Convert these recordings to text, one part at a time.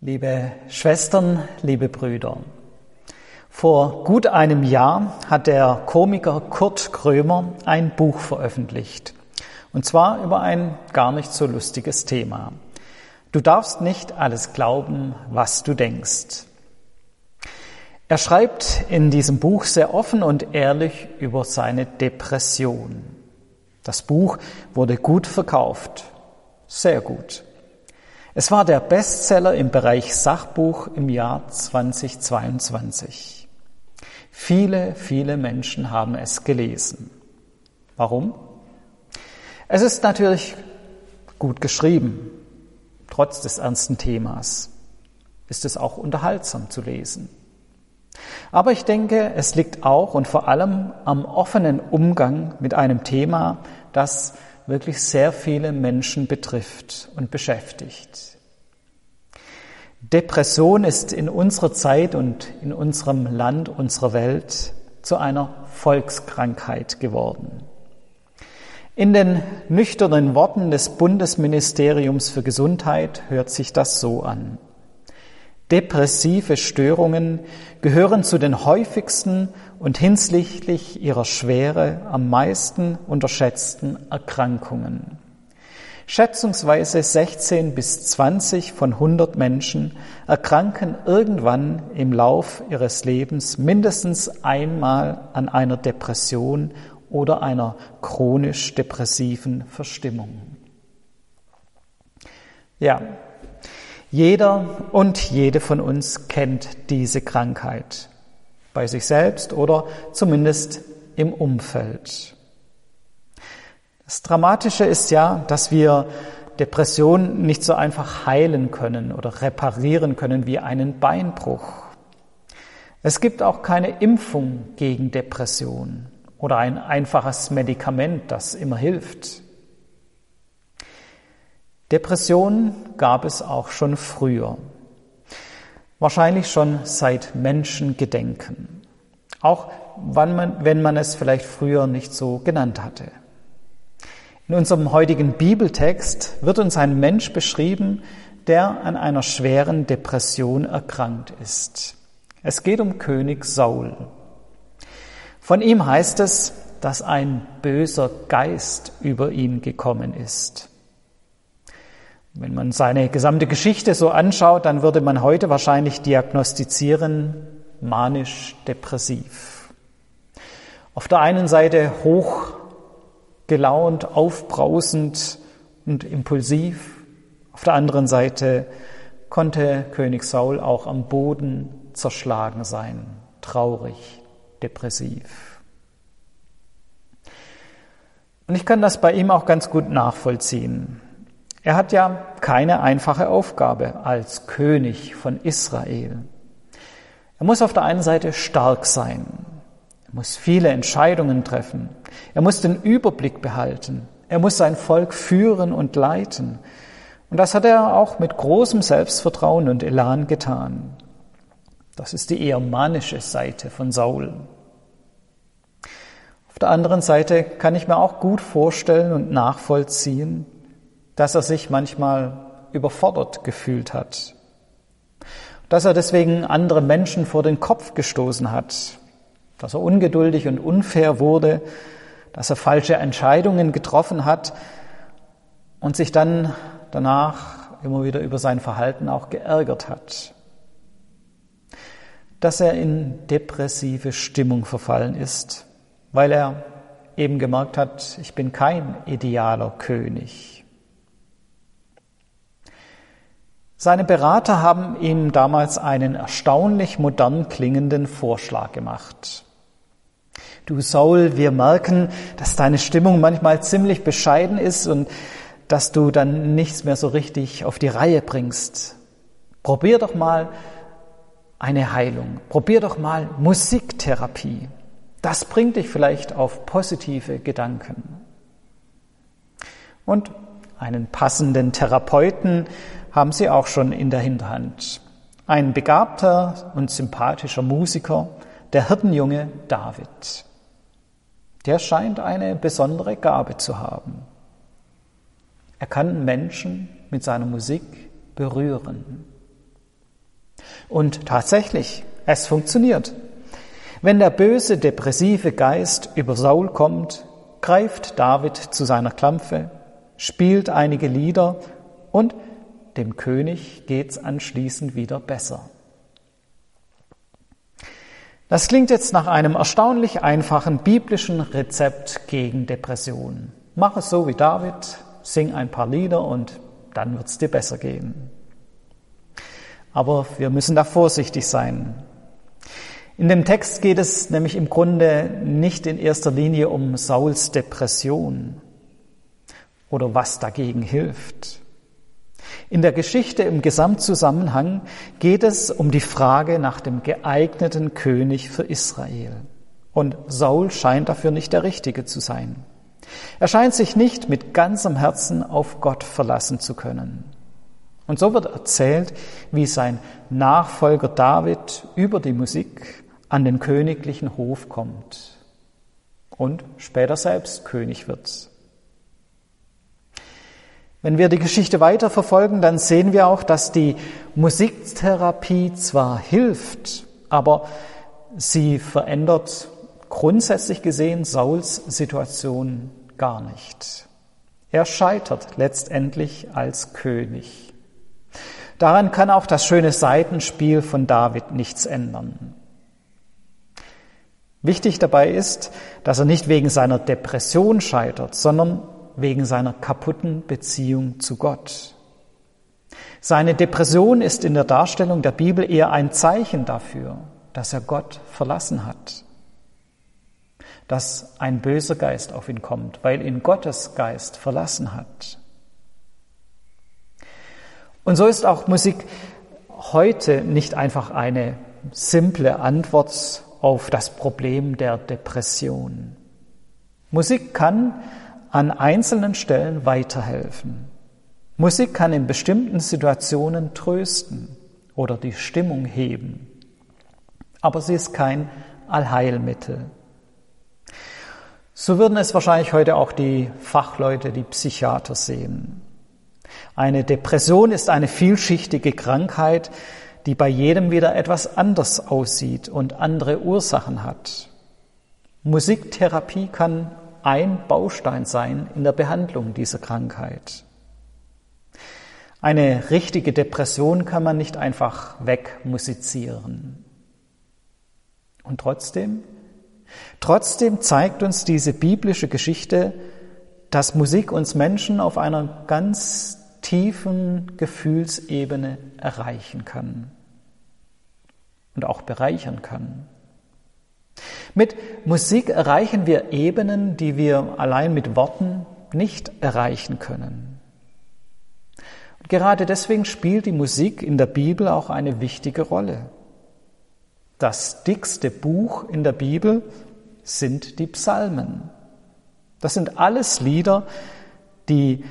Liebe Schwestern, liebe Brüder, vor gut einem Jahr hat der Komiker Kurt Krömer ein Buch veröffentlicht. Und zwar über ein gar nicht so lustiges Thema. Du darfst nicht alles glauben, was du denkst. Er schreibt in diesem Buch sehr offen und ehrlich über seine Depression. Das Buch wurde gut verkauft. Sehr gut. Es war der Bestseller im Bereich Sachbuch im Jahr 2022. Viele, viele Menschen haben es gelesen. Warum? Es ist natürlich gut geschrieben, trotz des ernsten Themas. Ist es auch unterhaltsam zu lesen. Aber ich denke, es liegt auch und vor allem am offenen Umgang mit einem Thema, das wirklich sehr viele Menschen betrifft und beschäftigt. Depression ist in unserer Zeit und in unserem Land, unserer Welt zu einer Volkskrankheit geworden. In den nüchternen Worten des Bundesministeriums für Gesundheit hört sich das so an. Depressive Störungen gehören zu den häufigsten und hinsichtlich ihrer Schwere am meisten unterschätzten Erkrankungen. Schätzungsweise 16 bis 20 von 100 Menschen erkranken irgendwann im Lauf ihres Lebens mindestens einmal an einer Depression oder einer chronisch depressiven Verstimmung. Ja, jeder und jede von uns kennt diese Krankheit bei sich selbst oder zumindest im Umfeld. Das Dramatische ist ja, dass wir Depressionen nicht so einfach heilen können oder reparieren können wie einen Beinbruch. Es gibt auch keine Impfung gegen Depression oder ein einfaches Medikament, das immer hilft. Depressionen gab es auch schon früher. Wahrscheinlich schon seit Menschengedenken. Auch man, wenn man es vielleicht früher nicht so genannt hatte. In unserem heutigen Bibeltext wird uns ein Mensch beschrieben, der an einer schweren Depression erkrankt ist. Es geht um König Saul. Von ihm heißt es, dass ein böser Geist über ihn gekommen ist. Wenn man seine gesamte Geschichte so anschaut, dann würde man heute wahrscheinlich diagnostizieren, manisch-depressiv. Auf der einen Seite hoch gelaunt, aufbrausend und impulsiv. Auf der anderen Seite konnte König Saul auch am Boden zerschlagen sein, traurig, depressiv. Und ich kann das bei ihm auch ganz gut nachvollziehen. Er hat ja keine einfache Aufgabe als König von Israel. Er muss auf der einen Seite stark sein. Er muss viele Entscheidungen treffen. Er muss den Überblick behalten. Er muss sein Volk führen und leiten. Und das hat er auch mit großem Selbstvertrauen und Elan getan. Das ist die eher manische Seite von Saul. Auf der anderen Seite kann ich mir auch gut vorstellen und nachvollziehen, dass er sich manchmal überfordert gefühlt hat, dass er deswegen andere Menschen vor den Kopf gestoßen hat, dass er ungeduldig und unfair wurde, dass er falsche Entscheidungen getroffen hat und sich dann danach immer wieder über sein Verhalten auch geärgert hat. Dass er in depressive Stimmung verfallen ist, weil er eben gemerkt hat, ich bin kein idealer König. Seine Berater haben ihm damals einen erstaunlich modern klingenden Vorschlag gemacht. Du Saul, wir merken, dass deine Stimmung manchmal ziemlich bescheiden ist und dass du dann nichts mehr so richtig auf die Reihe bringst. Probier doch mal eine Heilung. Probier doch mal Musiktherapie. Das bringt dich vielleicht auf positive Gedanken. Und einen passenden Therapeuten haben sie auch schon in der Hinterhand. Ein begabter und sympathischer Musiker, der Hirtenjunge David. Der scheint eine besondere Gabe zu haben. Er kann Menschen mit seiner Musik berühren. Und tatsächlich, es funktioniert. Wenn der böse, depressive Geist über Saul kommt, greift David zu seiner Klampfe, spielt einige Lieder und dem König geht's anschließend wieder besser. Das klingt jetzt nach einem erstaunlich einfachen biblischen Rezept gegen Depressionen. Mach es so wie David, sing ein paar Lieder und dann wird's dir besser gehen. Aber wir müssen da vorsichtig sein. In dem Text geht es nämlich im Grunde nicht in erster Linie um Sauls Depression oder was dagegen hilft. In der Geschichte im Gesamtzusammenhang geht es um die Frage nach dem geeigneten König für Israel. Und Saul scheint dafür nicht der Richtige zu sein. Er scheint sich nicht mit ganzem Herzen auf Gott verlassen zu können. Und so wird erzählt, wie sein Nachfolger David über die Musik an den königlichen Hof kommt und später selbst König wird. Wenn wir die Geschichte weiter verfolgen, dann sehen wir auch, dass die Musiktherapie zwar hilft, aber sie verändert grundsätzlich gesehen Sauls Situation gar nicht. Er scheitert letztendlich als König. Daran kann auch das schöne Seitenspiel von David nichts ändern. Wichtig dabei ist, dass er nicht wegen seiner Depression scheitert, sondern wegen seiner kaputten Beziehung zu Gott. Seine Depression ist in der Darstellung der Bibel eher ein Zeichen dafür, dass er Gott verlassen hat, dass ein böser Geist auf ihn kommt, weil ihn Gottes Geist verlassen hat. Und so ist auch Musik heute nicht einfach eine simple Antwort auf das Problem der Depression. Musik kann an einzelnen Stellen weiterhelfen. Musik kann in bestimmten Situationen trösten oder die Stimmung heben. Aber sie ist kein Allheilmittel. So würden es wahrscheinlich heute auch die Fachleute, die Psychiater sehen. Eine Depression ist eine vielschichtige Krankheit, die bei jedem wieder etwas anders aussieht und andere Ursachen hat. Musiktherapie kann ein Baustein sein in der Behandlung dieser Krankheit. Eine richtige Depression kann man nicht einfach wegmusizieren. Und trotzdem, trotzdem zeigt uns diese biblische Geschichte, dass Musik uns Menschen auf einer ganz tiefen Gefühlsebene erreichen kann und auch bereichern kann. Mit Musik erreichen wir Ebenen, die wir allein mit Worten nicht erreichen können. Und gerade deswegen spielt die Musik in der Bibel auch eine wichtige Rolle. Das dickste Buch in der Bibel sind die Psalmen. Das sind alles Lieder, die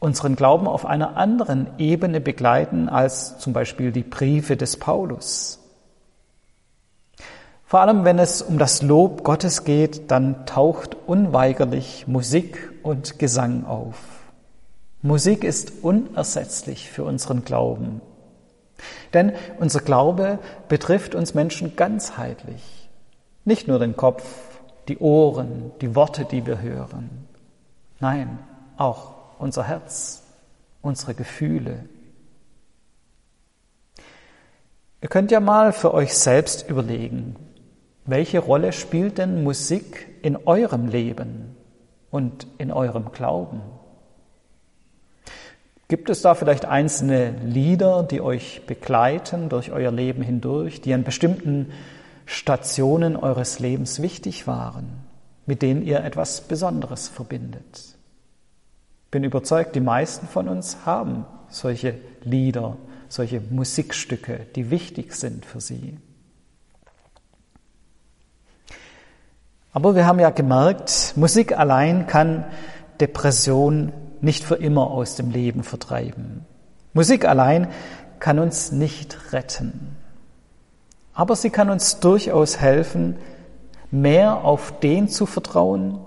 unseren Glauben auf einer anderen Ebene begleiten als zum Beispiel die Briefe des Paulus. Vor allem, wenn es um das Lob Gottes geht, dann taucht unweigerlich Musik und Gesang auf. Musik ist unersetzlich für unseren Glauben. Denn unser Glaube betrifft uns Menschen ganzheitlich. Nicht nur den Kopf, die Ohren, die Worte, die wir hören. Nein, auch unser Herz, unsere Gefühle. Ihr könnt ja mal für euch selbst überlegen, welche Rolle spielt denn Musik in eurem Leben und in eurem Glauben? Gibt es da vielleicht einzelne Lieder, die euch begleiten durch euer Leben hindurch, die an bestimmten Stationen eures Lebens wichtig waren, mit denen ihr etwas Besonderes verbindet? Bin überzeugt, die meisten von uns haben solche Lieder, solche Musikstücke, die wichtig sind für sie. Aber wir haben ja gemerkt, Musik allein kann Depression nicht für immer aus dem Leben vertreiben. Musik allein kann uns nicht retten. Aber sie kann uns durchaus helfen, mehr auf den zu vertrauen,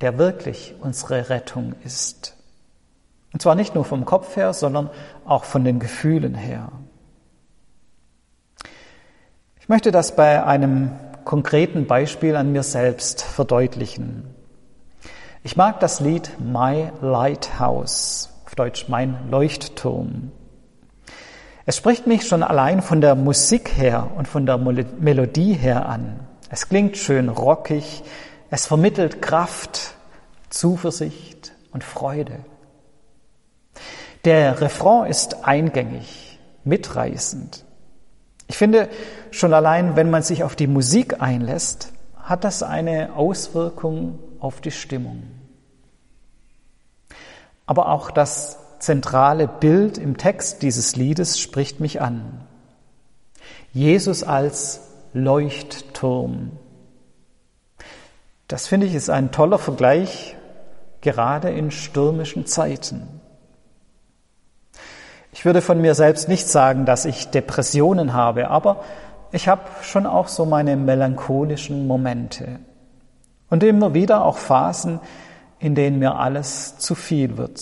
der wirklich unsere Rettung ist. Und zwar nicht nur vom Kopf her, sondern auch von den Gefühlen her. Ich möchte das bei einem konkreten Beispiel an mir selbst verdeutlichen. Ich mag das Lied My Lighthouse, auf Deutsch mein Leuchtturm. Es spricht mich schon allein von der Musik her und von der Melodie her an. Es klingt schön rockig, es vermittelt Kraft, Zuversicht und Freude. Der Refrain ist eingängig, mitreißend. Ich finde, schon allein, wenn man sich auf die Musik einlässt, hat das eine Auswirkung auf die Stimmung. Aber auch das zentrale Bild im Text dieses Liedes spricht mich an. Jesus als Leuchtturm. Das finde ich ist ein toller Vergleich, gerade in stürmischen Zeiten. Ich würde von mir selbst nicht sagen, dass ich Depressionen habe, aber ich habe schon auch so meine melancholischen Momente und immer wieder auch Phasen, in denen mir alles zu viel wird,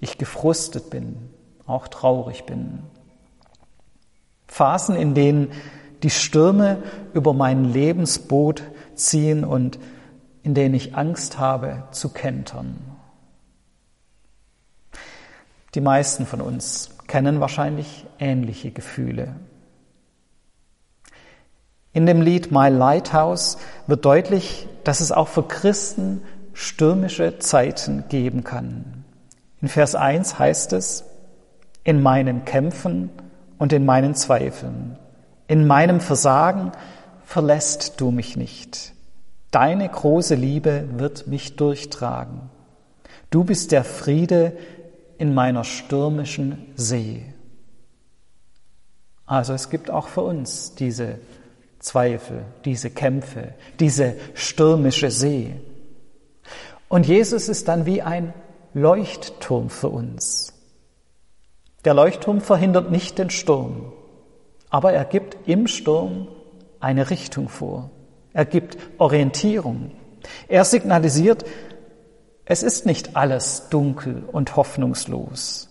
ich gefrustet bin, auch traurig bin. Phasen, in denen die Stürme über mein Lebensboot ziehen und in denen ich Angst habe zu kentern. Die meisten von uns kennen wahrscheinlich ähnliche Gefühle. In dem Lied My Lighthouse wird deutlich, dass es auch für Christen stürmische Zeiten geben kann. In Vers 1 heißt es, in meinen Kämpfen und in meinen Zweifeln, in meinem Versagen verlässt du mich nicht. Deine große Liebe wird mich durchtragen. Du bist der Friede, in meiner stürmischen See. Also es gibt auch für uns diese Zweifel, diese Kämpfe, diese stürmische See. Und Jesus ist dann wie ein Leuchtturm für uns. Der Leuchtturm verhindert nicht den Sturm, aber er gibt im Sturm eine Richtung vor. Er gibt Orientierung. Er signalisiert, es ist nicht alles dunkel und hoffnungslos.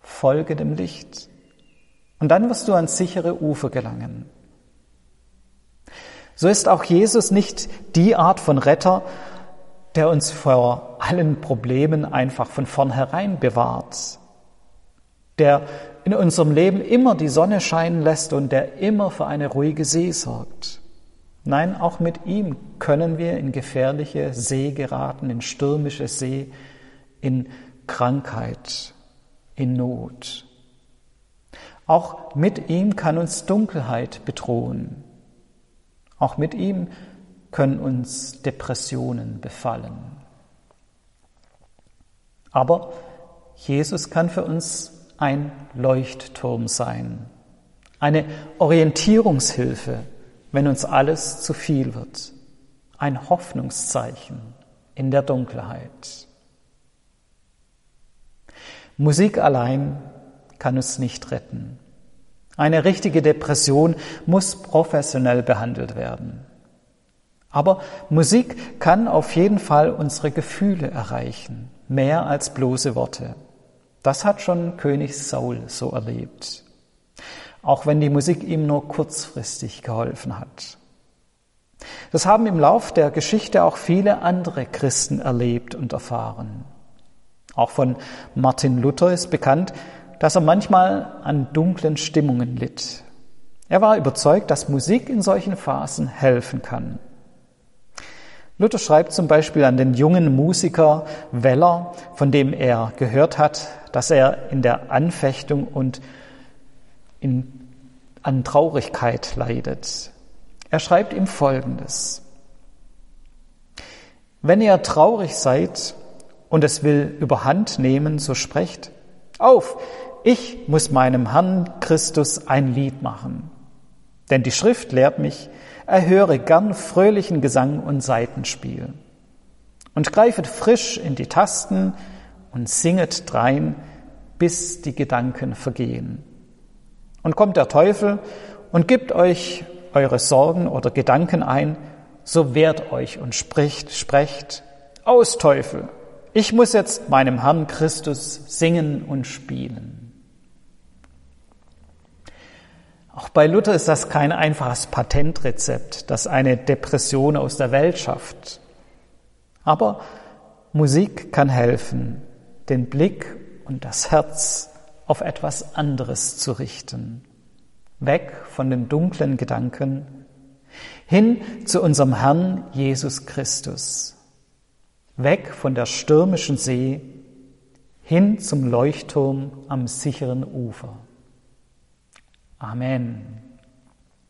Folge dem Licht. Und dann wirst du ans sichere Ufer gelangen. So ist auch Jesus nicht die Art von Retter, der uns vor allen Problemen einfach von vornherein bewahrt, der in unserem Leben immer die Sonne scheinen lässt und der immer für eine ruhige See sorgt. Nein, auch mit ihm können wir in gefährliche See geraten, in stürmische See, in Krankheit, in Not. Auch mit ihm kann uns Dunkelheit bedrohen. Auch mit ihm können uns Depressionen befallen. Aber Jesus kann für uns ein Leuchtturm sein, eine Orientierungshilfe, wenn uns alles zu viel wird. Ein Hoffnungszeichen in der Dunkelheit. Musik allein kann uns nicht retten. Eine richtige Depression muss professionell behandelt werden. Aber Musik kann auf jeden Fall unsere Gefühle erreichen, mehr als bloße Worte. Das hat schon König Saul so erlebt auch wenn die Musik ihm nur kurzfristig geholfen hat. Das haben im Lauf der Geschichte auch viele andere Christen erlebt und erfahren. Auch von Martin Luther ist bekannt, dass er manchmal an dunklen Stimmungen litt. Er war überzeugt, dass Musik in solchen Phasen helfen kann. Luther schreibt zum Beispiel an den jungen Musiker Weller, von dem er gehört hat, dass er in der Anfechtung und in, an Traurigkeit leidet. Er schreibt ihm Folgendes. Wenn ihr traurig seid und es will überhand nehmen, so sprecht, auf, ich muss meinem Herrn Christus ein Lied machen. Denn die Schrift lehrt mich, erhöre gern fröhlichen Gesang und Seitenspiel. Und greifet frisch in die Tasten und singet drein, bis die Gedanken vergehen. Und kommt der Teufel und gibt euch eure Sorgen oder Gedanken ein, so wehrt euch und spricht, sprecht, aus Teufel, ich muss jetzt meinem Herrn Christus singen und spielen. Auch bei Luther ist das kein einfaches Patentrezept, das eine Depression aus der Welt schafft. Aber Musik kann helfen, den Blick und das Herz auf etwas anderes zu richten. Weg von den dunklen Gedanken hin zu unserem Herrn Jesus Christus. Weg von der stürmischen See hin zum Leuchtturm am sicheren Ufer. 아멘.